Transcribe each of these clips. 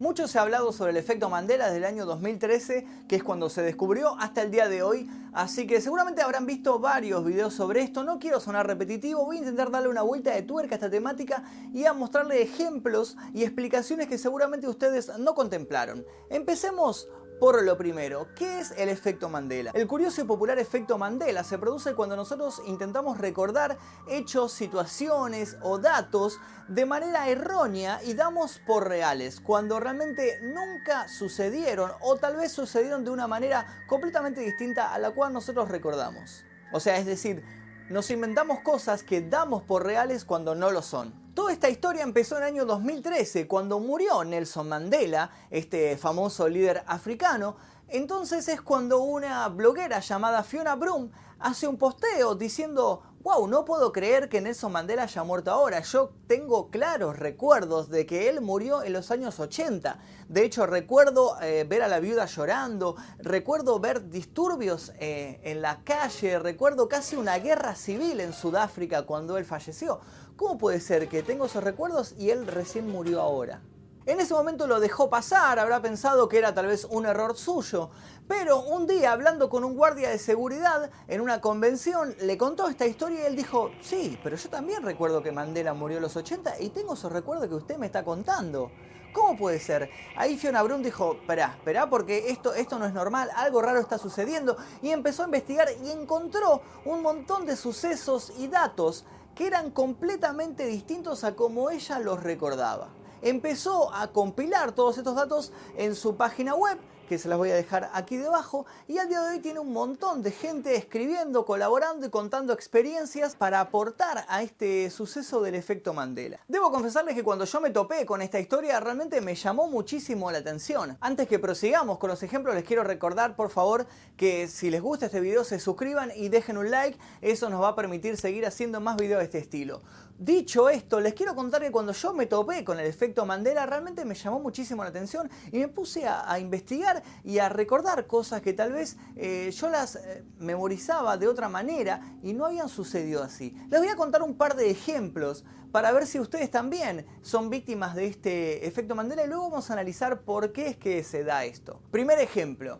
Mucho se ha hablado sobre el efecto Mandela desde el año 2013, que es cuando se descubrió, hasta el día de hoy, así que seguramente habrán visto varios videos sobre esto, no quiero sonar repetitivo, voy a intentar darle una vuelta de tuerca a esta temática y a mostrarle ejemplos y explicaciones que seguramente ustedes no contemplaron. Empecemos por lo primero, ¿qué es el efecto Mandela? El curioso y popular efecto Mandela se produce cuando nosotros intentamos recordar hechos, situaciones o datos de manera errónea y damos por reales, cuando realmente nunca sucedieron o tal vez sucedieron de una manera completamente distinta a la cual nosotros recordamos. O sea, es decir, nos inventamos cosas que damos por reales cuando no lo son. Toda esta historia empezó en el año 2013, cuando murió Nelson Mandela, este famoso líder africano. Entonces es cuando una bloguera llamada Fiona Broom hace un posteo diciendo, wow, no puedo creer que Nelson Mandela haya muerto ahora. Yo tengo claros recuerdos de que él murió en los años 80. De hecho, recuerdo eh, ver a la viuda llorando, recuerdo ver disturbios eh, en la calle, recuerdo casi una guerra civil en Sudáfrica cuando él falleció. ¿Cómo puede ser que tengo esos recuerdos y él recién murió ahora? En ese momento lo dejó pasar, habrá pensado que era tal vez un error suyo, pero un día hablando con un guardia de seguridad en una convención le contó esta historia y él dijo, sí, pero yo también recuerdo que Mandela murió a los 80 y tengo esos recuerdos que usted me está contando. ¿Cómo puede ser? Ahí Fiona Brun dijo, espera, espera, porque esto, esto no es normal, algo raro está sucediendo y empezó a investigar y encontró un montón de sucesos y datos que eran completamente distintos a como ella los recordaba. Empezó a compilar todos estos datos en su página web que se las voy a dejar aquí debajo, y al día de hoy tiene un montón de gente escribiendo, colaborando y contando experiencias para aportar a este suceso del efecto Mandela. Debo confesarles que cuando yo me topé con esta historia realmente me llamó muchísimo la atención. Antes que prosigamos con los ejemplos les quiero recordar por favor que si les gusta este video se suscriban y dejen un like, eso nos va a permitir seguir haciendo más videos de este estilo. Dicho esto, les quiero contar que cuando yo me topé con el efecto Mandela realmente me llamó muchísimo la atención y me puse a, investigar y a recordar cosas que tal vez eh, yo las eh, memorizaba de otra manera y no habían sucedido así. Les voy a contar un par de ejemplos para ver si ustedes también son víctimas de este efecto Mandela y luego vamos a analizar por qué es que se da esto. Primer ejemplo.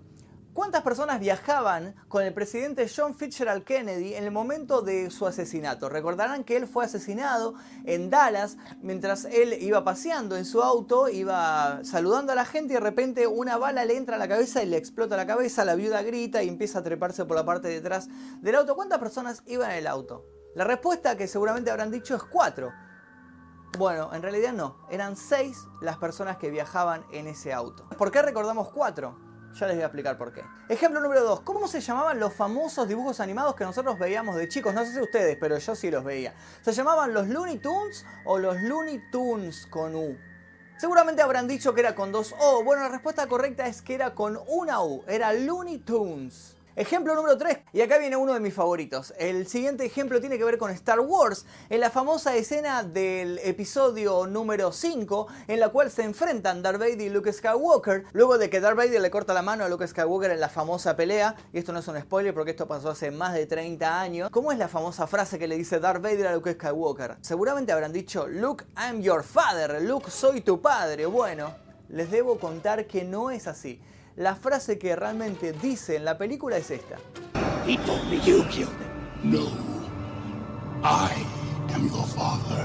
¿Cuántas personas viajaban con el presidente John Fitzgerald Kennedy en el momento de su asesinato? Recordarán que él fue asesinado en Dallas mientras él iba paseando en su auto, iba saludando a la gente y de repente una bala le entra a la cabeza y le explota la cabeza, la viuda grita y empieza a treparse por la parte de atrás del auto. ¿Cuántas personas iban en el auto? La respuesta que seguramente habrán dicho es cuatro. Bueno, en realidad no, eran seis las personas que viajaban en ese auto. ¿Por qué recordamos cuatro? Ya les voy a explicar por qué. Ejemplo número 2. ¿Cómo se llamaban los famosos dibujos animados que nosotros veíamos de chicos? No sé si ustedes, pero yo sí los veía. ¿Se llamaban los Looney Tunes o los Looney Tunes con U? Seguramente habrán dicho que era con dos O. Bueno, la respuesta correcta es que era con una U. Era Looney Tunes. Ejemplo número 3, y acá viene uno de mis favoritos. El siguiente ejemplo tiene que ver con Star Wars, en la famosa escena del episodio número 5, en la cual se enfrentan Darth Vader y Luke Skywalker, luego de que Darth Vader le corta la mano a Luke Skywalker en la famosa pelea, y esto no es un spoiler porque esto pasó hace más de 30 años. ¿Cómo es la famosa frase que le dice Darth Vader a Luke Skywalker? Seguramente habrán dicho, Luke, I'm your father, Luke, soy tu padre. Bueno, les debo contar que no es así la frase que realmente dice en la película es esta. No, I am your father.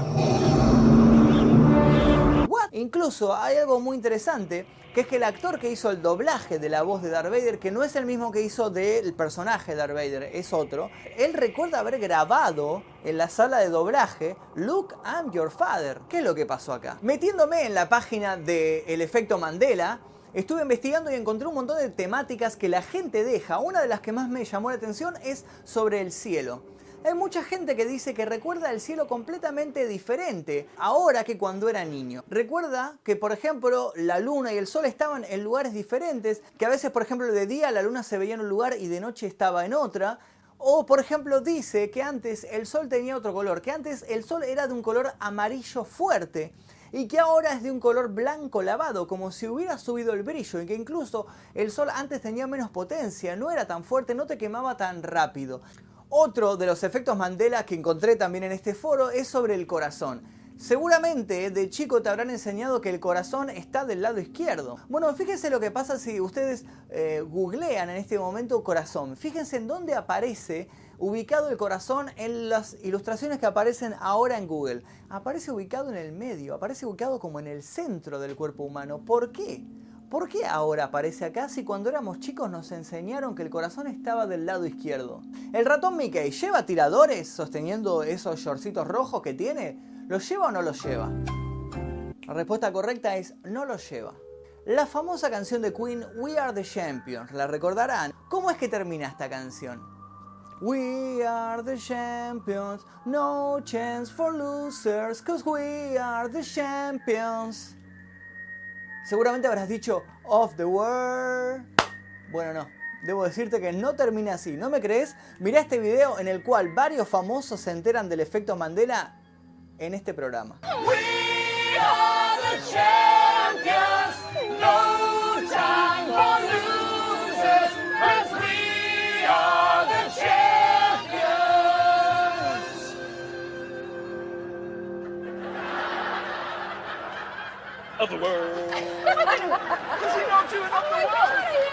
Incluso hay algo muy interesante, que es que el actor que hizo el doblaje de la voz de Darth Vader, que no es el mismo que hizo del personaje de Darth Vader, es otro, él recuerda haber grabado en la sala de doblaje Look, I'm your father. ¿Qué es lo que pasó acá? Metiéndome en la página de El Efecto Mandela, Estuve investigando y encontré un montón de temáticas que la gente deja. Una de las que más me llamó la atención es sobre el cielo. Hay mucha gente que dice que recuerda el cielo completamente diferente ahora que cuando era niño. Recuerda que, por ejemplo, la luna y el sol estaban en lugares diferentes, que a veces, por ejemplo, de día la luna se veía en un lugar y de noche estaba en otra. O, por ejemplo, dice que antes el sol tenía otro color, que antes el sol era de un color amarillo fuerte y que ahora es de un color blanco lavado, como si hubiera subido el brillo y que incluso el sol antes tenía menos potencia, no era tan fuerte, no te quemaba tan rápido. Otro de los efectos Mandela que encontré también en este foro es sobre el corazón. Seguramente de chico te habrán enseñado que el corazón está del lado izquierdo. Bueno, fíjense lo que pasa si ustedes eh, googlean en este momento corazón. Fíjense en dónde aparece ubicado el corazón en las ilustraciones que aparecen ahora en Google. Aparece ubicado en el medio, aparece ubicado como en el centro del cuerpo humano. ¿Por qué? ¿Por qué ahora aparece acá si cuando éramos chicos nos enseñaron que el corazón estaba del lado izquierdo? ¿El ratón Mickey lleva tiradores sosteniendo esos shortcitos rojos que tiene? ¿Lo lleva o no lo lleva? La respuesta correcta es no lo lleva. La famosa canción de Queen We Are the Champions, ¿la recordarán? ¿Cómo es que termina esta canción? We are the champions, no chance for losers, cause we are the champions. Seguramente habrás dicho of the world. Bueno, no. Debo decirte que no termina así. ¿No me crees? Mirá este video en el cual varios famosos se enteran del efecto Mandela en este programa. of the world. Does he not do an of the world?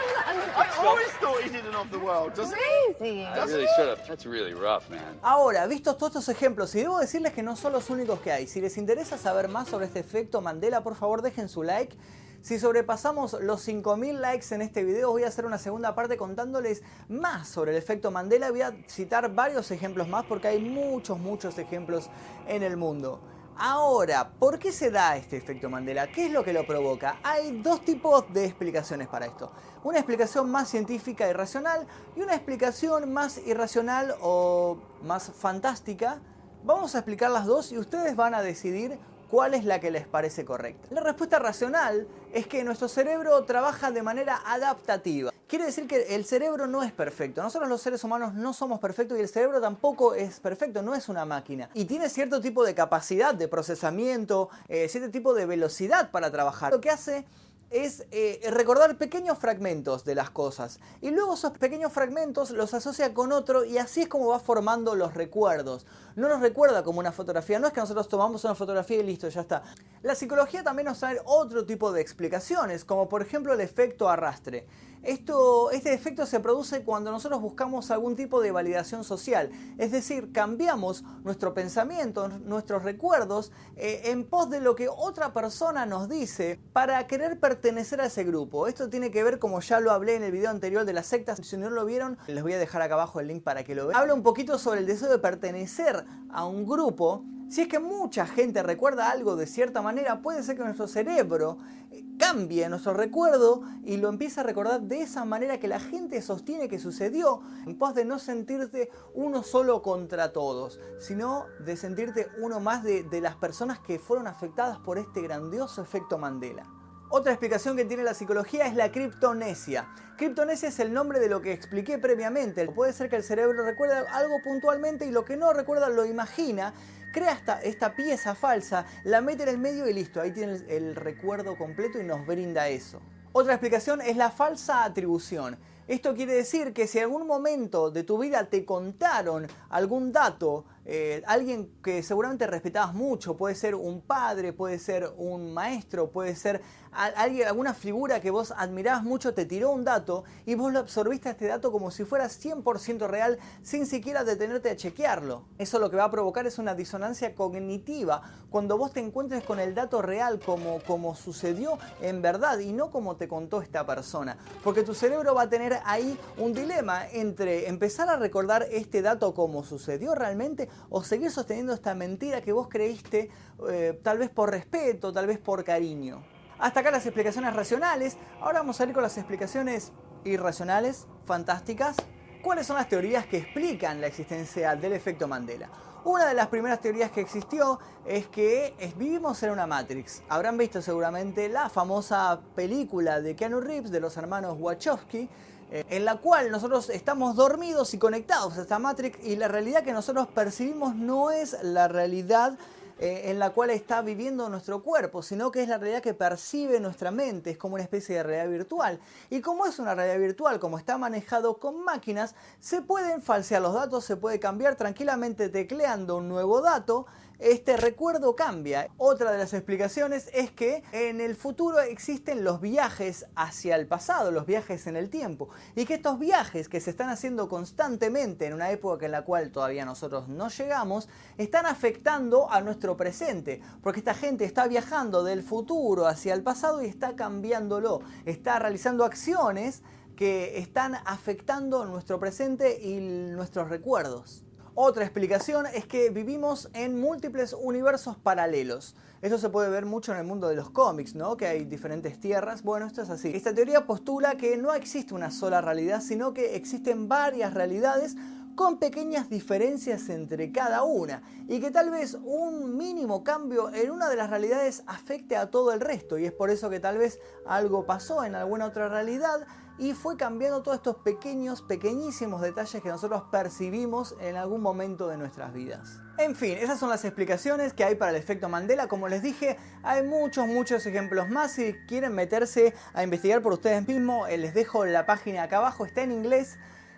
I always thought he did an of the world. Does Crazy. he? I really should have. That's really rough, man. Ahora, vistos todos estos ejemplos, y debo decirles que no son los únicos que hay, si les interesa saber más sobre este efecto Mandela, por favor dejen su like. Si sobrepasamos los 5000 likes en este video, voy a hacer una segunda parte contándoles más sobre el efecto Mandela. Voy a citar varios ejemplos más porque hay muchos, muchos ejemplos en el mundo. Ahora, ¿por qué se da este efecto Mandela? ¿Qué es lo que lo provoca? Hay dos tipos de explicaciones para esto. Una explicación más científica y racional y una explicación más irracional o más fantástica. Vamos a explicar las dos y ustedes van a decidir cuál es la que les parece correcta. La respuesta racional es que nuestro cerebro trabaja de manera adaptativa. Quiere decir que el cerebro no es perfecto. Nosotros los seres humanos no somos perfectos y el cerebro tampoco es perfecto, no es una máquina. Y tiene cierto tipo de capacidad de procesamiento, eh, cierto tipo de velocidad para trabajar. Lo que hace es eh, recordar pequeños fragmentos de las cosas y luego esos pequeños fragmentos los asocia con otro y así es como va formando los recuerdos. No los recuerda como una fotografía, no es que nosotros tomamos una fotografía y listo, ya está. La psicología también nos trae otro tipo de explicaciones, como por ejemplo el efecto arrastre. Esto, este efecto se produce cuando nosotros buscamos algún tipo de validación social, es decir, cambiamos nuestro pensamiento, nuestros recuerdos eh, en pos de lo que otra persona nos dice para querer pertenecer a ese grupo. Esto tiene que ver, como ya lo hablé en el video anterior de las sectas, si no lo vieron, les voy a dejar acá abajo el link para que lo vean. Habla un poquito sobre el deseo de pertenecer a un grupo si es que mucha gente recuerda algo de cierta manera, puede ser que nuestro cerebro eh, cambie nuestro recuerdo y lo empiece a recordar de esa manera que la gente sostiene que sucedió, en pos de no sentirte uno solo contra todos, sino de sentirte uno más de, de las personas que fueron afectadas por este grandioso efecto Mandela. Otra explicación que tiene la psicología es la criptonesia. Criptonesia es el nombre de lo que expliqué previamente. Puede ser que el cerebro recuerde algo puntualmente y lo que no recuerda lo imagina crea esta, pieza falsa, la mete en el medio y listo, ahí tiene el, el recuerdo completo y nos brinda eso. Otra explicación es la falsa atribución. Esto quiere decir que si en algún momento de tu vida te contaron algún dato, eh, alguien que seguramente respetabas mucho, puede ser un padre, puede ser un maestro, puede ser alguien, alguna figura que vos admirabas mucho, te tiró un dato y vos lo absorbiste a este dato como si fuera 100% real sin siquiera detenerte a chequearlo. Eso lo que va a provocar es una disonancia cognitiva cuando vos te encuentres con el dato real como, como sucedió en verdad y no como te contó esta persona. Porque tu cerebro va a tener ahí un dilema entre empezar a recordar este dato como sucedió realmente o seguir sosteniendo esta mentira que vos creíste eh, tal vez por respeto, tal vez por cariño. Hasta acá las explicaciones racionales, ahora vamos a ir con las explicaciones irracionales, fantásticas. ¿Cuáles son las teorías que explican la existencia del efecto Mandela? Una de las primeras teorías que existió es que vivimos en una Matrix. Habrán visto seguramente la famosa película de Keanu Reeves de los hermanos Wachowski, eh, en la cual nosotros estamos dormidos y conectados a esta Matrix y la realidad que nosotros percibimos no es la realidad eh, en la cual está viviendo nuestro cuerpo, sino que es la realidad que percibe nuestra mente, es como una especie de realidad virtual. Y como es una realidad virtual, como está manejado con máquinas, se pueden falsear los datos, se puede cambiar tranquilamente tecleando un nuevo dato este recuerdo cambia. Otra de las explicaciones es que en el futuro existen los viajes hacia el pasado, los viajes en el tiempo, y que estos viajes que se están haciendo constantemente en una época en la cual todavía nosotros no llegamos, están afectando a nuestro presente, porque esta gente está viajando del futuro hacia el pasado y está cambiándolo, está realizando acciones que están afectando nuestro presente y nuestros recuerdos. Otra explicación es que vivimos en múltiples universos paralelos. Esto se puede ver mucho en el mundo de los cómics, ¿no? Que hay diferentes tierras. Bueno, esto es así. Esta teoría postula que no existe una sola realidad, sino que existen varias realidades con pequeñas diferencias entre cada una y que tal vez un mínimo cambio en una de las realidades afecte a todo el resto y es por eso que tal vez algo pasó en alguna otra realidad y fue cambiando todos estos pequeños, pequeñísimos detalles que nosotros percibimos en algún momento de nuestras vidas. En fin, esas son las explicaciones que hay para el efecto Mandela. Como les dije, hay muchos, muchos ejemplos más. Si quieren meterse a investigar por ustedes mismos, eh, les dejo la página acá abajo, está en inglés.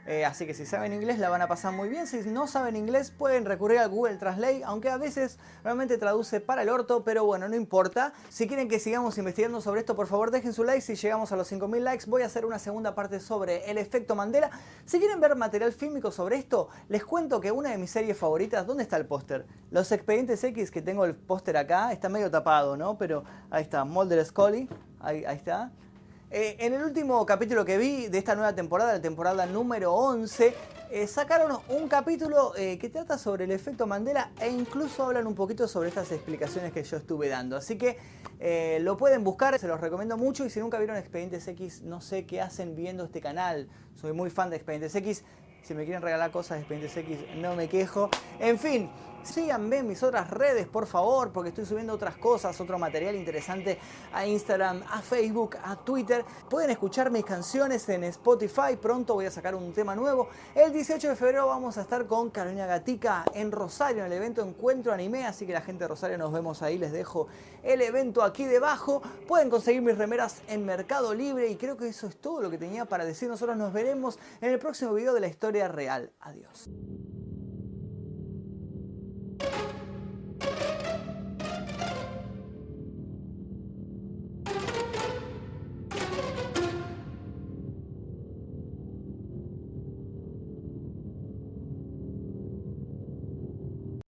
Eh, así que si saben inglés la van a pasar muy bien. Si no saben inglés pueden recurrir al Google Translate, aunque a veces realmente traduce para el orto, pero bueno, no importa. Si quieren que sigamos investigando sobre esto, por favor dejen su like. Si llegamos a los 5000 likes voy a hacer una segunda parte sobre el efecto Mandela. Si quieren ver material fílmico sobre esto, les cuento que una de mis series favoritas, ¿dónde está el póster? Los Expedientes X, que tengo el póster acá, está medio tapado, ¿no? Pero ahí está, Mulder Scully, ahí, ahí está. Eh, en el último capítulo que vi de esta nueva temporada, la temporada número 11, eh, sacaron un capítulo eh, que trata sobre el efecto Mandela e incluso hablan un poquito sobre estas explicaciones que yo estuve dando. Así que lo pueden buscar, se los recomiendo mucho y si nunca vieron Expedientes X, no sé qué hacen viendo este canal. Soy muy fan de Expedientes X. Si me quieren regalar cosas de Expedientes no me quejo. En fin, síganme en mis otras redes, por favor, porque estoy subiendo otras cosas, otro material interesante a Instagram, a Facebook, a Twitter. Pueden escuchar mis canciones en Spotify. Pronto voy a sacar un tema nuevo. El 18 de febrero vamos a estar con Carolina Gatica en Rosario, en el evento Encuentro Anime. Así que la gente de Rosario nos vemos ahí. Les dejo el evento aquí debajo. Pueden conseguir mis remeras en Mercado Libre. Y creo que eso es todo lo que tenía para decir. Nosotros nos veremos en el próximo video de la historia real. Adiós.